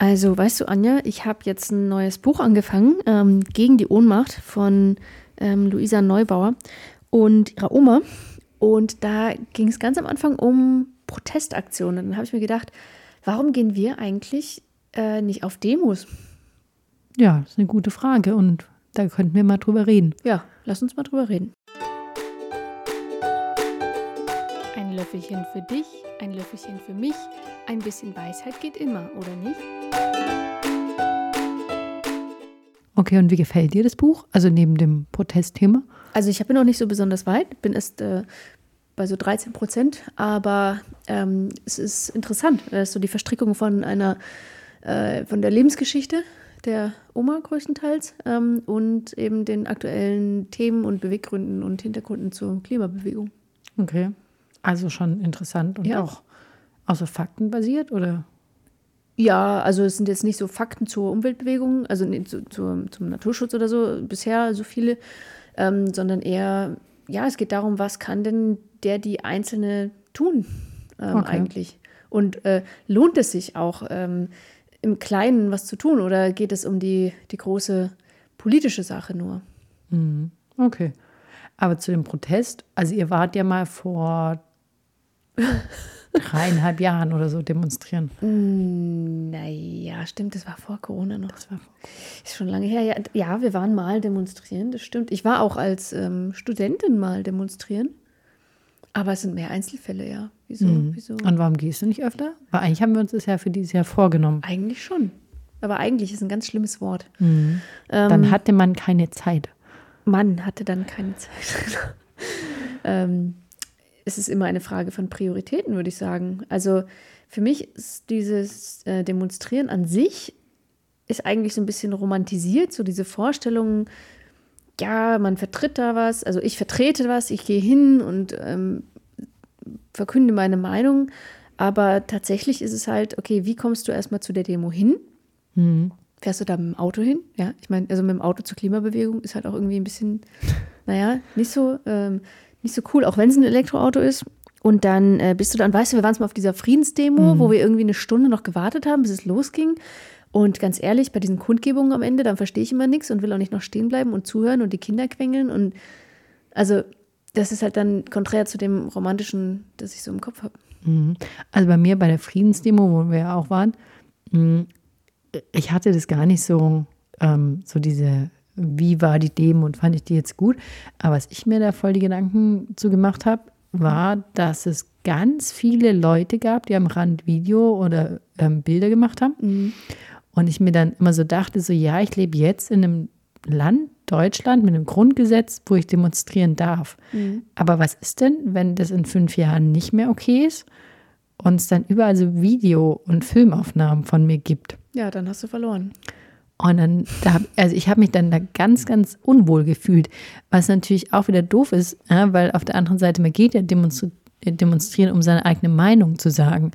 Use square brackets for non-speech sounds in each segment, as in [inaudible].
Also, weißt du, Anja, ich habe jetzt ein neues Buch angefangen, ähm, Gegen die Ohnmacht von ähm, Luisa Neubauer und ihrer Oma. Und da ging es ganz am Anfang um Protestaktionen. Dann habe ich mir gedacht, warum gehen wir eigentlich äh, nicht auf Demos? Ja, das ist eine gute Frage und da könnten wir mal drüber reden. Ja, lass uns mal drüber reden. Ein Löffelchen für dich, ein Löffelchen für mich. Ein bisschen Weisheit geht immer, oder nicht? Okay, und wie gefällt dir das Buch? Also neben dem Protestthema? Also ich bin noch nicht so besonders weit, bin erst äh, bei so 13 Prozent, aber ähm, es ist interessant. Es ist so die Verstrickung von einer, äh, von der Lebensgeschichte der Oma größtenteils ähm, und eben den aktuellen Themen und Beweggründen und Hintergründen zur Klimabewegung. Okay, also schon interessant und Ja. auch außer Fakten basiert oder? Ja, also es sind jetzt nicht so Fakten zur Umweltbewegung, also nicht zu, zu, zum Naturschutz oder so bisher so viele, ähm, sondern eher, ja, es geht darum, was kann denn der die Einzelne tun ähm, Okay. eigentlich? Und äh, lohnt es sich auch ähm, im Kleinen was zu tun oder geht es um die, die große politische Sache nur? Mhm. Okay. Aber zu dem Protest, also ihr wart ja mal vor [laughs] dreieinhalb Jahren oder so demonstrieren. Naja, stimmt, das war vor Corona noch. Das war Ist schon lange her. Ja, ja, wir waren mal demonstrieren, das stimmt. Ich war auch als ähm, Studentin mal demonstrieren. Aber es sind mehr Einzelfälle, ja. Wieso? Wieso? Und warum gehst du nicht öfter? Weil eigentlich haben wir uns das ja für dieses Jahr vorgenommen. Eigentlich schon. Aber eigentlich ist ein ganz schlimmes Wort. Dann hatte man keine Zeit. Mann hatte dann keine Zeit. [laughs] ähm, es ist immer eine Frage von Prioritäten, würde ich sagen. Also für mich ist dieses äh, Demonstrieren an sich ist eigentlich so ein bisschen romantisiert, so diese Vorstellung, ja, man vertritt da was, also ich vertrete was, ich gehe hin und ähm, verkünde meine Meinung. Aber tatsächlich ist es halt, okay, wie kommst du erstmal zu der Demo hin? Fährst du da mit dem Auto hin? Ja, ich meine, also mit dem Auto zur Klimabewegung ist halt auch irgendwie ein bisschen, [laughs] naja, nicht so, ähm, nicht so cool, auch wenn es ein Elektroauto ist. Und dann äh, bist du dann, weißt du, wir waren mal auf dieser Friedensdemo, wo wir irgendwie eine Stunde noch gewartet haben, bis es losging. Und ganz ehrlich, bei diesen Kundgebungen am Ende, dann verstehe ich immer nichts und will auch nicht noch stehen bleiben und zuhören und die Kinder quengeln. Und also, das ist halt dann konträr zu dem Romantischen, das ich so im Kopf habe. Mhm. Also bei mir bei der Friedensdemo, wo wir ja auch waren, mh, ich hatte das gar nicht so, ähm, so diese, wie war die Demo und fand ich die jetzt gut. Aber was ich mir da voll die Gedanken zu gemacht habe, war, dass es ganz viele Leute gab, die am Rand Video oder ähm, Bilder gemacht haben. Und ich mir dann immer so dachte, so ja, ich lebe jetzt in einem Land, Deutschland, mit einem Grundgesetz, wo ich demonstrieren darf. Aber was ist denn, wenn das in fünf Jahren nicht mehr okay ist und es dann überall so Video- und Filmaufnahmen von mir gibt? Ja, dann hast du verloren. Und dann, da, also ich habe mich dann da ganz, ganz unwohl gefühlt, was natürlich auch wieder doof ist, ja, weil auf der anderen Seite, man geht ja demonstri demonstrieren, um seine eigene Meinung zu sagen.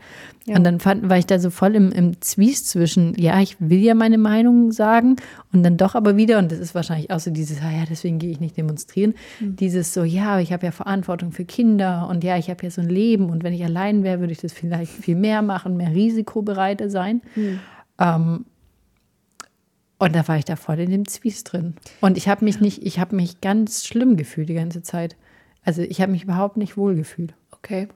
Ja. Und dann fand, war ich da so voll im, im Zwiest zwischen, ja, ich will ja meine Meinung sagen und dann doch aber wieder, und das ist wahrscheinlich auch so dieses, ah ja, deswegen gehe ich nicht demonstrieren, dieses so, ja, aber ich habe ja Verantwortung für Kinder und ja, ich habe ja so ein Leben und wenn ich allein wäre, würde ich das vielleicht viel mehr machen, mehr risikobereiter sein. Ähm, und da war ich da voll in dem Zwiest drin. Und ich habe mich nicht, ich habe mich ganz schlimm gefühlt die ganze Zeit. Also ich habe mich überhaupt nicht wohl gefühlt. Okay.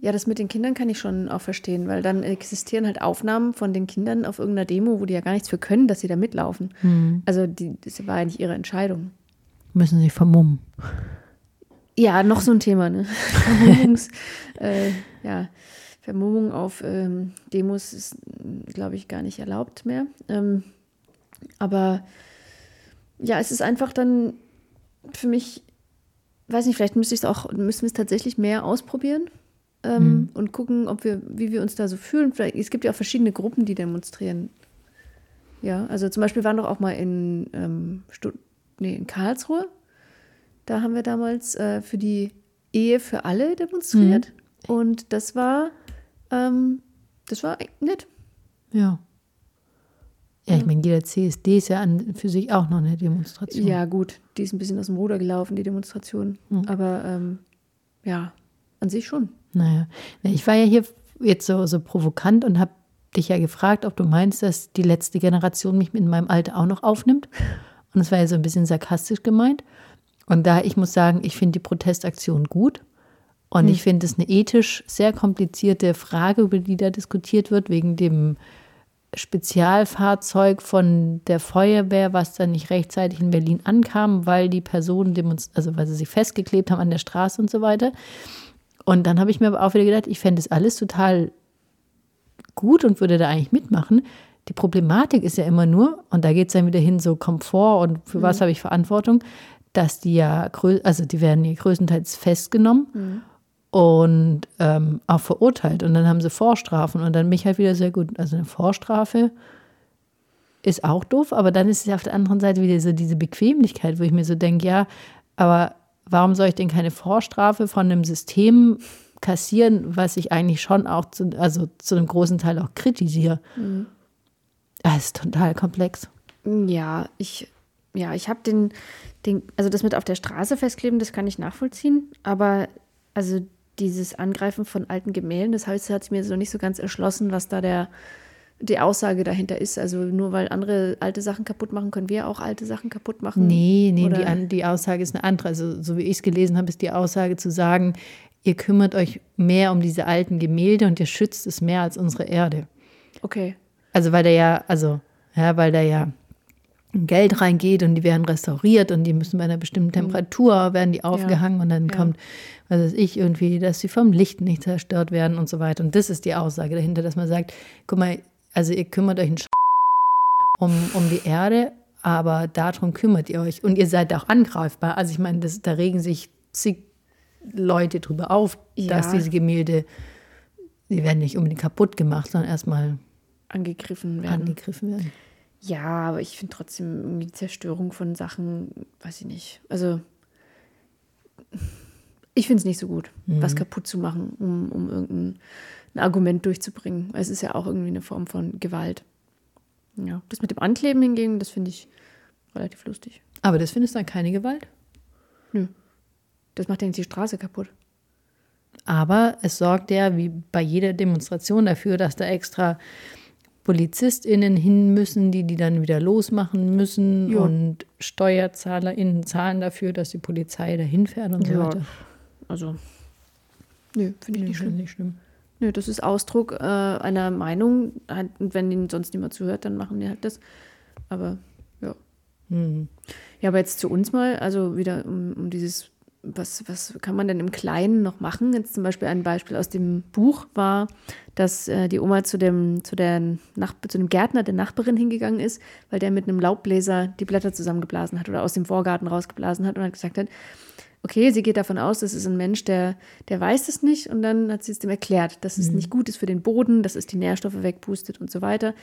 Ja, das mit den Kindern kann ich schon auch verstehen, weil dann existieren halt Aufnahmen von den Kindern auf irgendeiner Demo, wo die ja gar nichts für können, dass sie da mitlaufen. Also die, das war ja nicht ihre Entscheidung. Müssen sie vermummen. Ja, noch so ein Thema, ne? [laughs] Äh, ja, Vermummung auf ähm, Demos ist, glaube ich, gar nicht erlaubt mehr. Ähm, aber ja, es ist einfach dann für mich, weiß nicht, vielleicht müsste ich es auch, müssen wir es tatsächlich mehr ausprobieren ähm, und gucken, ob wir, wie wir uns da so fühlen. Vielleicht, es gibt ja auch verschiedene Gruppen, die demonstrieren. Ja, also zum Beispiel waren doch auch mal in, ähm, nee, in Karlsruhe. Da haben wir damals äh, für die Ehe für alle demonstriert. Und das war, ähm, das war nett. Ja. Ja, ich meine, jeder CSD ist ja an für sich auch noch eine Demonstration. Ja, gut, die ist ein bisschen aus dem Ruder gelaufen, die Demonstration. Aber ähm, ja, an sich schon. Naja, Na, ich war ja hier jetzt so, so provokant und habe dich ja gefragt, ob du meinst, dass die letzte Generation mich in meinem Alter auch noch aufnimmt. Und das war ja so ein bisschen sarkastisch gemeint. Und da, ich muss sagen, ich finde die Protestaktion gut. Und ich finde es eine ethisch sehr komplizierte Frage, über die da diskutiert wird, wegen dem Spezialfahrzeug von der Feuerwehr, was dann nicht rechtzeitig in Berlin ankam, weil die Personen, also weil sie sich festgeklebt haben an der Straße und so weiter. Und dann habe ich mir aber auch wieder gedacht, ich fände das alles total gut und würde da eigentlich mitmachen. Die Problematik ist ja immer nur, und da geht es dann wieder hin, so Komfort und für mhm. was habe ich Verantwortung, dass die ja, also die werden ja größtenteils festgenommen. Mhm und ähm, auch verurteilt. Und dann haben sie Vorstrafen und dann mich halt wieder sehr gut. Also eine Vorstrafe ist auch doof, aber dann ist es ja auf der anderen Seite wieder so diese Bequemlichkeit, wo ich mir so denke, ja, aber warum soll ich denn keine Vorstrafe von einem System kassieren, was ich eigentlich schon auch zu, also zu einem großen Teil auch kritisiere? Mhm. Das ist total komplex. Ja, ich, ja, ich habe den, den, also das mit auf der Straße festkleben, das kann ich nachvollziehen, aber also dieses Angreifen von alten Gemälden, das heißt, hat es mir so nicht so ganz erschlossen, was da der, die Aussage dahinter ist. Also nur weil andere alte Sachen kaputt machen, können wir auch alte Sachen kaputt machen? Nee, nee, die, die Aussage ist eine andere. Also so wie ich es gelesen habe, ist die Aussage zu sagen, ihr kümmert euch mehr um diese alten Gemälde und ihr schützt es mehr als unsere Erde. Okay. Also weil der ja, also, ja, weil der ja Geld reingeht und die werden restauriert und die müssen bei einer bestimmten mhm. Temperatur, werden die aufgehangen ja. und dann ja. kommt, was weiß ich, irgendwie, dass sie vom Licht nicht zerstört werden und so weiter. Und das ist die Aussage dahinter, dass man sagt, guck mal, also ihr kümmert euch um, um die Erde, aber darum kümmert ihr euch und ihr seid auch angreifbar. Also ich meine, das, da regen sich zig Leute drüber auf, ja. dass diese Gemälde, die werden nicht unbedingt kaputt gemacht, sondern erstmal angegriffen werden. Angegriffen werden. Ja, aber ich finde trotzdem die Zerstörung von Sachen, weiß ich nicht. Also, ich finde es nicht so gut, mhm. was kaputt zu machen, um, um irgendein Argument durchzubringen. Es ist ja auch irgendwie eine Form von Gewalt. Ja, das mit dem Ankleben hingegen, das finde ich relativ lustig. Aber das findest du dann keine Gewalt? Nö. Das macht ja nicht die Straße kaputt. Aber es sorgt ja, wie bei jeder Demonstration, dafür, dass da extra PolizistInnen hin müssen, die die dann wieder losmachen müssen ja. und SteuerzahlerInnen zahlen dafür, dass die Polizei dahin fährt und so ja. weiter. Also, nö, finde ich nicht, schlimm. nicht schlimm. Nö, das ist Ausdruck äh, einer Meinung. Und wenn ihnen sonst niemand zuhört, dann machen die halt das. Aber ja. Mhm. Ja, aber jetzt zu uns mal, also wieder um, um dieses was, was kann man denn im Kleinen noch machen? Jetzt zum Beispiel ein Beispiel aus dem Buch war, dass äh, die Oma zu dem, zu, der Nach zu dem Gärtner der Nachbarin hingegangen ist, weil der mit einem Laubbläser die Blätter zusammengeblasen hat oder aus dem Vorgarten rausgeblasen hat und hat gesagt hat, okay, sie geht davon aus, das ist ein Mensch, der, der weiß es nicht und dann hat sie es dem erklärt, dass es mhm. nicht gut ist für den Boden, dass es die Nährstoffe wegpustet und so weiter.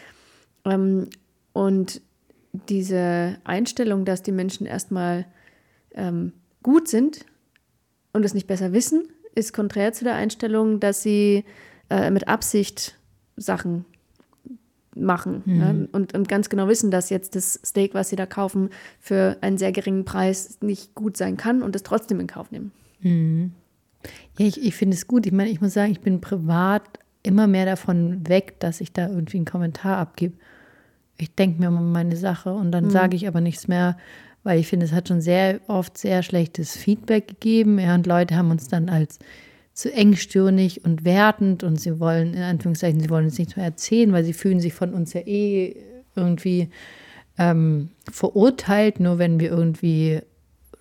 Ähm, und diese Einstellung, dass die Menschen erstmal ähm, gut sind und es nicht besser wissen, ist konträr zu der Einstellung, dass sie äh, mit Absicht Sachen machen mhm. ja, und, und ganz genau wissen, dass jetzt das Steak, was sie da kaufen, für einen sehr geringen Preis nicht gut sein kann und es trotzdem in Kauf nehmen. Mhm. Ja, ich, ich finde es gut. Ich meine, ich muss sagen, ich bin privat immer mehr davon weg, dass ich da irgendwie einen Kommentar abgebe. Ich denke mir meine Sache und dann mhm. sage ich aber nichts mehr, weil ich finde, es hat schon sehr oft sehr schlechtes Feedback gegeben. Ja, und Leute haben uns dann als zu engstirnig und wertend und sie wollen, in Anführungszeichen, sie wollen uns nichts mehr erzählen, weil sie fühlen sich von uns ja eh irgendwie ähm, verurteilt, nur wenn wir irgendwie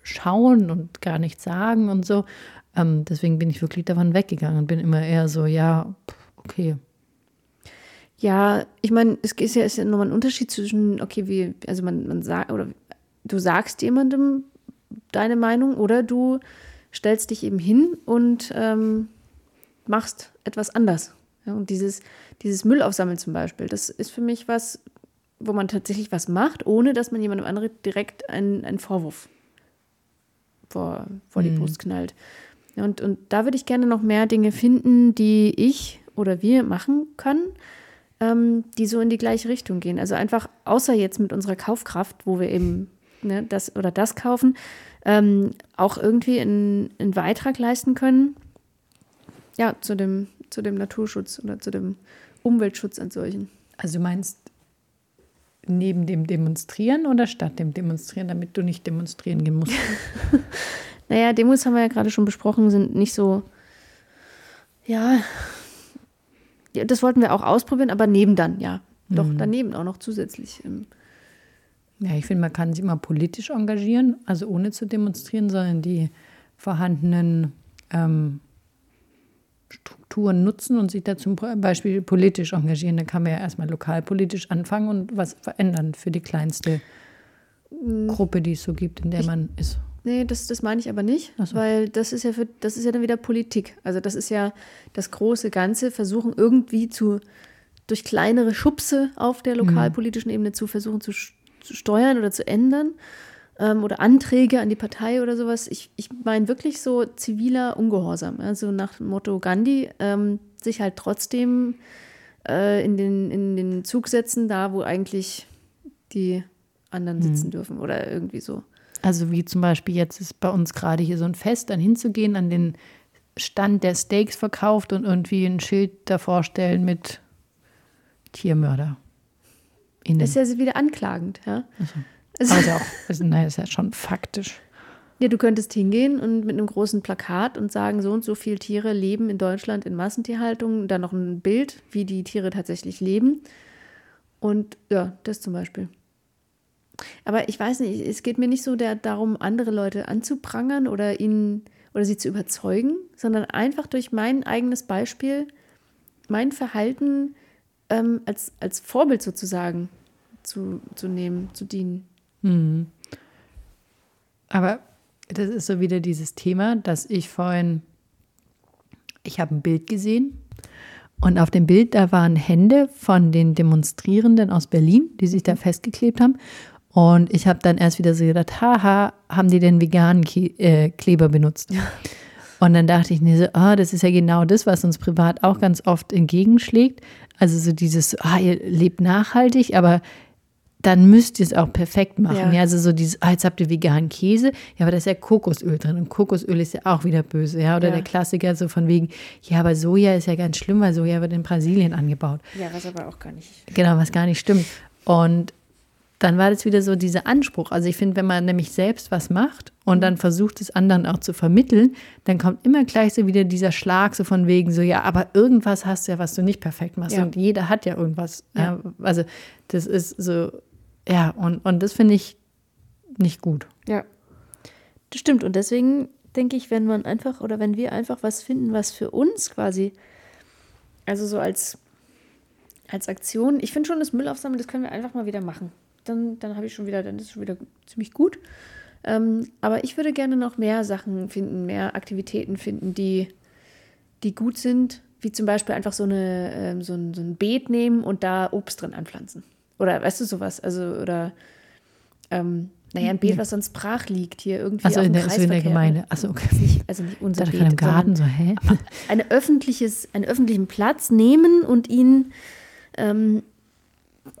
schauen und gar nichts sagen und so. Ähm, deswegen bin ich wirklich davon weggegangen und bin immer eher so, ja, okay. Ja, ich meine, es ist ja, ist ja nochmal ein Unterschied zwischen, okay, wie, also man, man sagt, oder du sagst jemandem deine Meinung oder du stellst dich eben hin und ähm, machst etwas anders. Ja, und dieses, dieses Müll aufsammeln zum Beispiel, das ist für mich was, wo man tatsächlich was macht, ohne dass man jemandem anderen direkt einen, einen Vorwurf vor, vor die mhm. Brust knallt. Ja, und, und da würde ich gerne noch mehr Dinge finden, die ich oder wir machen können, ähm, die so in die gleiche Richtung gehen. Also einfach, außer jetzt mit unserer Kaufkraft, wo wir eben ne, das oder das kaufen, ähm, auch irgendwie einen, einen Beitrag leisten können, ja, zu dem, zu dem Naturschutz oder zu dem Umweltschutz an solchen. Also du meinst neben dem Demonstrieren oder statt dem Demonstrieren, damit du nicht demonstrieren gehen musst? [laughs] [laughs] Naja, Demos haben wir ja gerade schon besprochen, sind nicht so, ja, ja, das wollten wir auch ausprobieren, aber neben dann, ja. Doch, daneben auch noch zusätzlich. ähm, Ja, ich finde, man kann sich immer politisch engagieren, also ohne zu demonstrieren, sondern die vorhandenen ähm, Strukturen nutzen und sich da zum Beispiel politisch engagieren. Da kann man ja erstmal lokalpolitisch anfangen und was verändern für die kleinste Gruppe, die es so gibt, in der man ist. Nee, das, das meine ich aber nicht, so. weil das ist ja für, das ist ja dann wieder Politik. Also das ist ja das große Ganze, versuchen irgendwie zu durch kleinere Schubse auf der lokalpolitischen Ebene zu versuchen zu, zu steuern oder zu ändern ähm, oder Anträge an die Partei oder sowas. Ich, ich meine wirklich so ziviler Ungehorsam. Also nach dem Motto Gandhi, ähm, sich halt trotzdem äh, in, den, in den Zug setzen, da wo eigentlich die anderen sitzen dürfen oder irgendwie so. Also wie zum Beispiel jetzt ist bei uns gerade hier so ein Fest, dann hinzugehen, an den Stand der Steaks verkauft und irgendwie ein Schild davor stellen mit Tiermörder. Innen. Das ist ja wieder anklagend, ja. Aber ist ja auch, ist, nein, ist ja schon faktisch. Ja, du könntest hingehen und mit einem großen Plakat und sagen, so und so viele Tiere leben in Deutschland in Massentierhaltung, dann noch ein Bild, wie die Tiere tatsächlich leben. Und ja, das zum Beispiel. Aber ich weiß nicht, es geht mir nicht so der, darum, andere Leute anzuprangern oder ihnen oder sie zu überzeugen, sondern einfach durch mein eigenes Beispiel, mein Verhalten ähm, als, als Vorbild sozusagen zu, zu nehmen, zu dienen. Aber das ist so wieder dieses Thema, dass ich vorhin, ich habe ein Bild gesehen und auf dem Bild, da waren Hände von den Demonstrierenden aus Berlin, die sich da festgeklebt haben. Und ich habe dann erst wieder so gedacht, haha, haben die denn veganen äh, Kleber benutzt? [laughs] Und dann dachte ich mir so, ah, das ist ja genau das, was uns privat auch ganz oft entgegenschlägt. Also so dieses, ah, ihr lebt nachhaltig, aber dann müsst ihr es auch perfekt machen. Ja. Ja, also so dieses, ah, jetzt habt ihr veganen Käse, ja, aber da ist ja Kokosöl drin und Kokosöl ist ja auch wieder böse, ja. Oder Ja. der Klassiker so von wegen, ja, aber Soja ist ja ganz schlimm, weil Soja wird in Brasilien angebaut. Ja, was aber auch gar nicht. Genau, was gar nicht stimmt. Und dann war das wieder so dieser Anspruch. Also ich finde, wenn man nämlich selbst was macht und dann versucht es anderen auch zu vermitteln, dann kommt immer gleich so wieder dieser Schlag so von wegen so, ja, aber irgendwas hast du ja, was du nicht perfekt machst. Ja. Und jeder hat ja irgendwas. Ja. Also das ist so, ja, und, und das finde ich nicht gut. Ja, das stimmt. Und deswegen denke ich, wenn man einfach oder wenn wir einfach was finden, was für uns quasi, also so als, als Aktion, ich finde schon, das Müllaufsammeln, das können wir einfach mal wieder machen. Dann, dann habe ich schon wieder, dann ist es schon wieder ziemlich gut. Ähm, aber ich würde gerne noch mehr Sachen finden, mehr Aktivitäten finden, die, die gut sind, wie zum Beispiel einfach so, eine, ähm, so, ein, so ein Beet nehmen und da Obst drin anpflanzen. Oder weißt du sowas? Also, oder ähm, naja, ein Beet, was sonst brach liegt, hier irgendwie. Also in der, in der. Gemeinde. Achso, okay. Nicht, also nicht unser Beet, im Garten so, hä? [laughs] eine öffentliches, einen öffentlichen Platz nehmen und ihn ähm,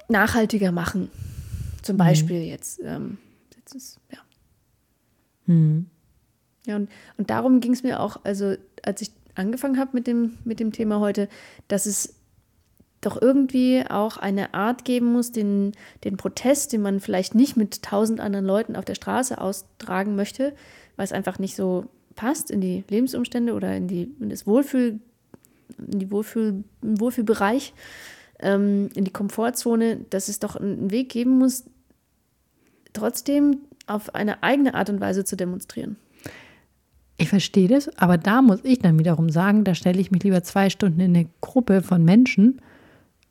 nachhaltiger machen. Zum Beispiel jetzt. Ähm, jetzt ist, ja. Ja, und, und darum ging es mir auch, also als ich angefangen habe mit dem, mit dem Thema heute, dass es doch irgendwie auch eine Art geben muss, den, den Protest, den man vielleicht nicht mit tausend anderen Leuten auf der Straße austragen möchte, weil es einfach nicht so passt in die Lebensumstände oder in, die, in das Wohlfühl, in die Wohlfühl, Wohlfühlbereich, ähm, in die Komfortzone, dass es doch einen Weg geben muss, trotzdem auf eine eigene Art und Weise zu demonstrieren. Ich verstehe das, aber da muss ich dann wiederum sagen, da stelle ich mich lieber zwei Stunden in eine Gruppe von Menschen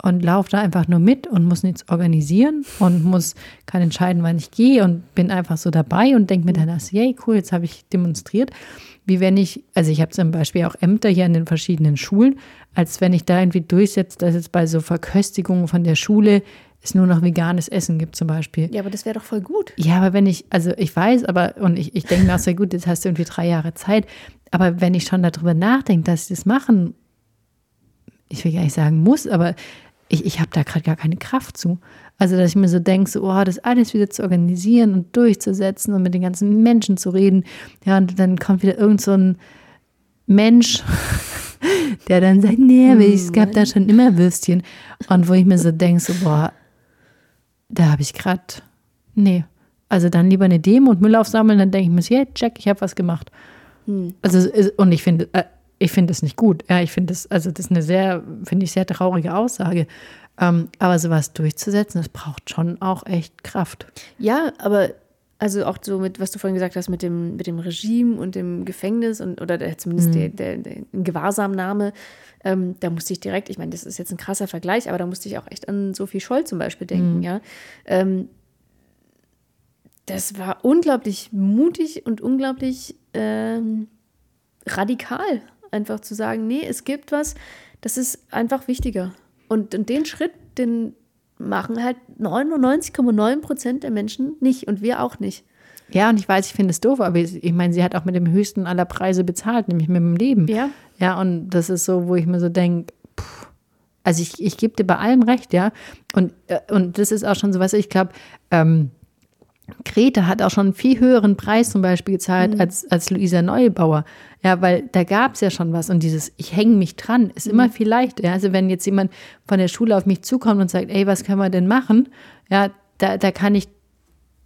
und laufe da einfach nur mit und muss nichts organisieren und muss kann entscheiden, wann ich gehe und bin einfach so dabei und denke mir dann, das, yay, cool, jetzt habe ich demonstriert. Wie wenn ich, also ich habe zum Beispiel auch Ämter hier an den verschiedenen Schulen, als wenn ich da irgendwie durchsetze, dass jetzt bei so Verköstigungen von der Schule es nur noch veganes Essen gibt zum Beispiel. Ja, aber das wäre doch voll gut. Ja, aber wenn ich, also ich weiß, aber, und ich, ich denke mir auch sehr gut, jetzt hast du irgendwie drei Jahre Zeit, aber wenn ich schon darüber nachdenke, dass ich das machen, ich will gar nicht sagen muss, aber ich, ich habe da gerade gar keine Kraft zu. Also, dass ich mir so denke, so, oh, das alles wieder zu organisieren und durchzusetzen und mit den ganzen Menschen zu reden. Ja, und dann kommt wieder irgend so ein Mensch [laughs] der dann sagt, nee, es gab da schon immer Würstchen. Und wo ich mir so denke, so, boah, da habe ich gerade, nee. Also dann lieber eine Demo und Müll aufsammeln, dann denke ich mir, so, yeah, check, ich habe was gemacht. Also, es ist- und ich finde, äh, ich finde das nicht gut. Ja, ich finde das, also das ist eine sehr, finde ich, sehr traurige Aussage. Ähm, aber sowas durchzusetzen, das braucht schon auch echt Kraft. Ja, aber also auch so mit, was du vorhin gesagt hast, mit dem, mit dem Regime und dem Gefängnis und oder der, zumindest der, der, der Gewahrsamnahme, ähm, da musste ich direkt, ich meine, das ist jetzt ein krasser Vergleich, aber da musste ich auch echt an Sophie Scholl zum Beispiel denken, ja. Ähm, das war unglaublich mutig und unglaublich ähm, radikal, einfach zu sagen, nee, es gibt was, das ist einfach wichtiger. Und, und den Schritt, den machen halt 99,9 Prozent der Menschen nicht und wir auch nicht. Ja, und ich weiß, ich finde es doof, aber ich ich meine, sie hat auch mit dem höchsten aller Preise bezahlt, nämlich mit dem Leben. Ja. Ja, und das ist so, wo ich mir so denke, also ich, ich gebe dir bei allem recht, ja. Und, äh, und das ist auch schon so, was ich glaube, ähm, Greta hat auch schon einen viel höheren Preis zum Beispiel gezahlt als, als Luisa Neubauer. Ja, weil da gab es ja schon was und dieses Ich hänge mich dran ist immer viel leichter. Ja? Also wenn jetzt jemand von der Schule auf mich zukommt und sagt, ey, was können wir denn machen? Ja, da, da kann ich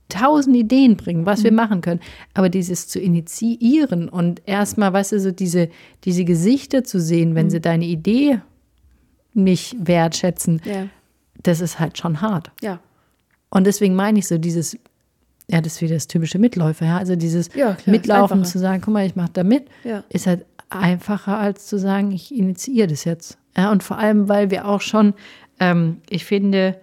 tausend Ideen bringen, was wir machen können. Aber dieses zu initiieren und erstmal, weißt du, so diese, diese Gesichter zu sehen, wenn sie deine Idee nicht wertschätzen, Ja. das ist halt schon hart. Ja. Und deswegen meine ich so dieses, ja, das ist wieder das typische Mitläufer, ja. Also dieses Ja, klar, Mitlaufen zu sagen, guck mal, ich mache da mit, Ja. ist halt einfacher als zu sagen, ich initiiere das jetzt. Ja, und vor allem, weil wir auch schon, ähm, ich finde,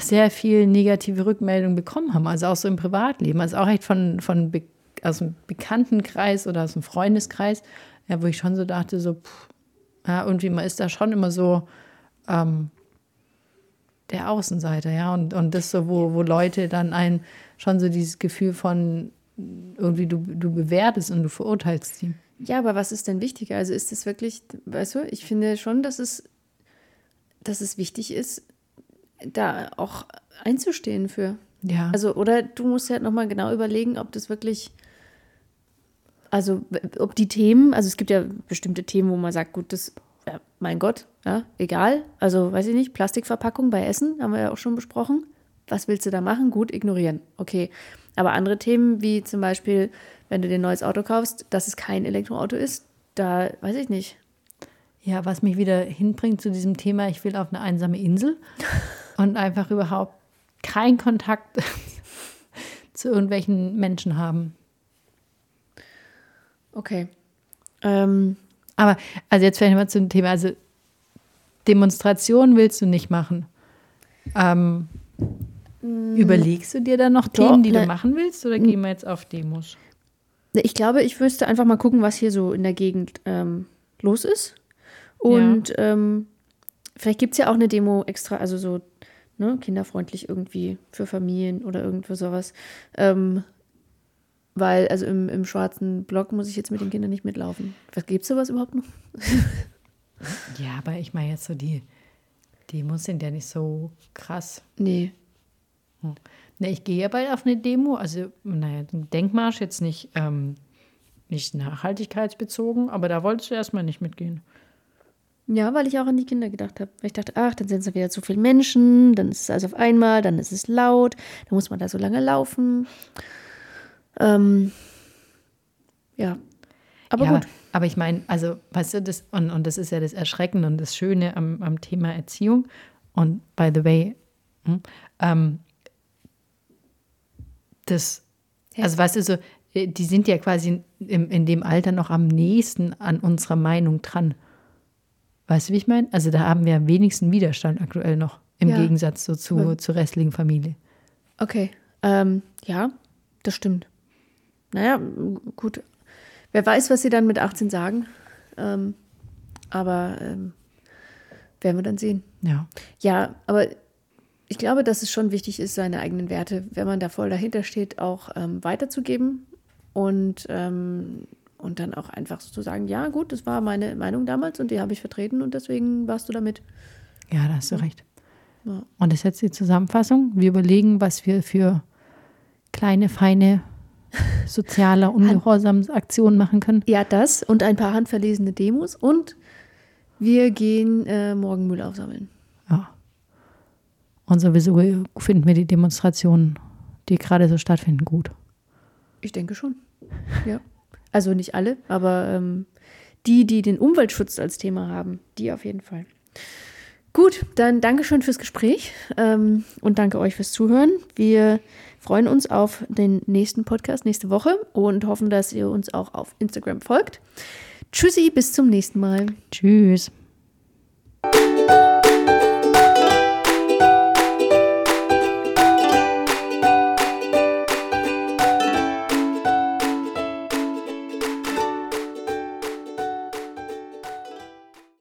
sehr viel negative Rückmeldungen bekommen haben, also auch so im Privatleben, also auch echt von, von Be aus dem Bekanntenkreis oder aus dem Freundeskreis, ja, wo ich schon so dachte, so, pff, ja, irgendwie man ist da schon immer so ähm, der Außenseiter, ja, und, und das so, wo, wo Leute dann ein schon so dieses Gefühl von irgendwie du, du bewertest und du verurteilst sie. Ja, aber was ist denn wichtiger? Also ist es wirklich, weißt du, ich finde schon, dass es, dass es wichtig ist, da auch einzustehen für. Ja. Also, oder du musst ja nochmal genau überlegen, ob das wirklich, also ob die Themen, also es gibt ja bestimmte Themen, wo man sagt, gut, das, mein Gott, ja, egal. Also, weiß ich nicht, Plastikverpackung bei Essen, haben wir ja auch schon besprochen. Was willst du da machen? Gut, ignorieren. Okay. Aber andere Themen, wie zum Beispiel, wenn du dir ein neues Auto kaufst, dass es kein Elektroauto ist, da weiß ich nicht. Ja, was mich wieder hinbringt zu diesem Thema, ich will auf eine einsame Insel [laughs] und einfach überhaupt keinen Kontakt [laughs] zu irgendwelchen Menschen haben. Okay. Ähm, Aber, also jetzt vielleicht mal zum Thema, also Demonstration willst du nicht machen. Ähm, Überlegst du dir dann noch Doch, Themen, die ne. du machen willst, oder gehen wir jetzt auf Demos? Ich glaube, ich müsste einfach mal gucken, was hier so in der Gegend ähm, los ist. Und ähm, vielleicht gibt es ja auch eine Demo extra, also so ne, kinderfreundlich irgendwie für Familien oder irgendwo sowas. Ähm, weil, also im, im schwarzen Block muss ich jetzt mit den Kindern nicht mitlaufen. Was gibt es sowas überhaupt noch? [laughs] Ja, aber ich meine jetzt so die Demos sind ja nicht so krass. Nee. Ne, ich gehe ja bald auf eine Demo, also naja, ein Denkmarsch jetzt nicht, ähm, nicht nachhaltigkeitsbezogen, aber da wolltest du erstmal nicht mitgehen. Ja, weil ich auch an die Kinder gedacht habe. Weil ich dachte, ach, dann sind es wieder zu viele Menschen, dann ist es alles auf einmal, dann ist es laut, dann muss man da so lange laufen. Ähm, ja. Aber ja, gut. Aber ich meine, also, weißt du, das, und, und das ist ja das Erschreckende und das Schöne am, am Thema Erziehung. Und by the way, hm, ähm, das, also weißt du, so, äh, die sind ja quasi im, in dem Alter noch am nächsten an unserer Meinung dran. Weißt du, wie ich meine? Also da haben wir am wenigsten Widerstand aktuell noch, im Ja. Gegensatz so zu, Ja. zur restlichen Familie. Okay. Ähm, ja, das stimmt. Naja, gut. Wer weiß, was sie dann mit 18 sagen. Ähm, aber ähm, werden wir dann sehen. Ja. Ja, aber ich glaube, dass es schon wichtig ist, seine eigenen Werte, wenn man da voll dahinter steht, auch ähm, weiterzugeben und, ähm, und dann auch einfach so zu sagen, ja gut, das war meine Meinung damals und die habe ich vertreten und deswegen warst du damit. Ja, da hast du recht. Ja. Und das ist jetzt die Zusammenfassung. Wir überlegen, was wir für kleine, feine soziale Ungehorsamsaktionen machen können. Ja, das und ein paar handverlesene Demos und wir gehen äh, morgen Müll aufsammeln. Ja. Und sowieso finden wir die Demonstrationen, die gerade so stattfinden, gut. Ich denke schon. [laughs] Ja. Also nicht alle, aber ähm, die, die den Umweltschutz als Thema haben, die auf jeden Fall. Gut, dann danke schön fürs Gespräch ähm, und danke euch fürs Zuhören. Wir freuen uns auf den nächsten Podcast nächste Woche und hoffen, dass ihr uns auch auf Instagram folgt. Tschüssi, bis zum nächsten Mal. Tschüss.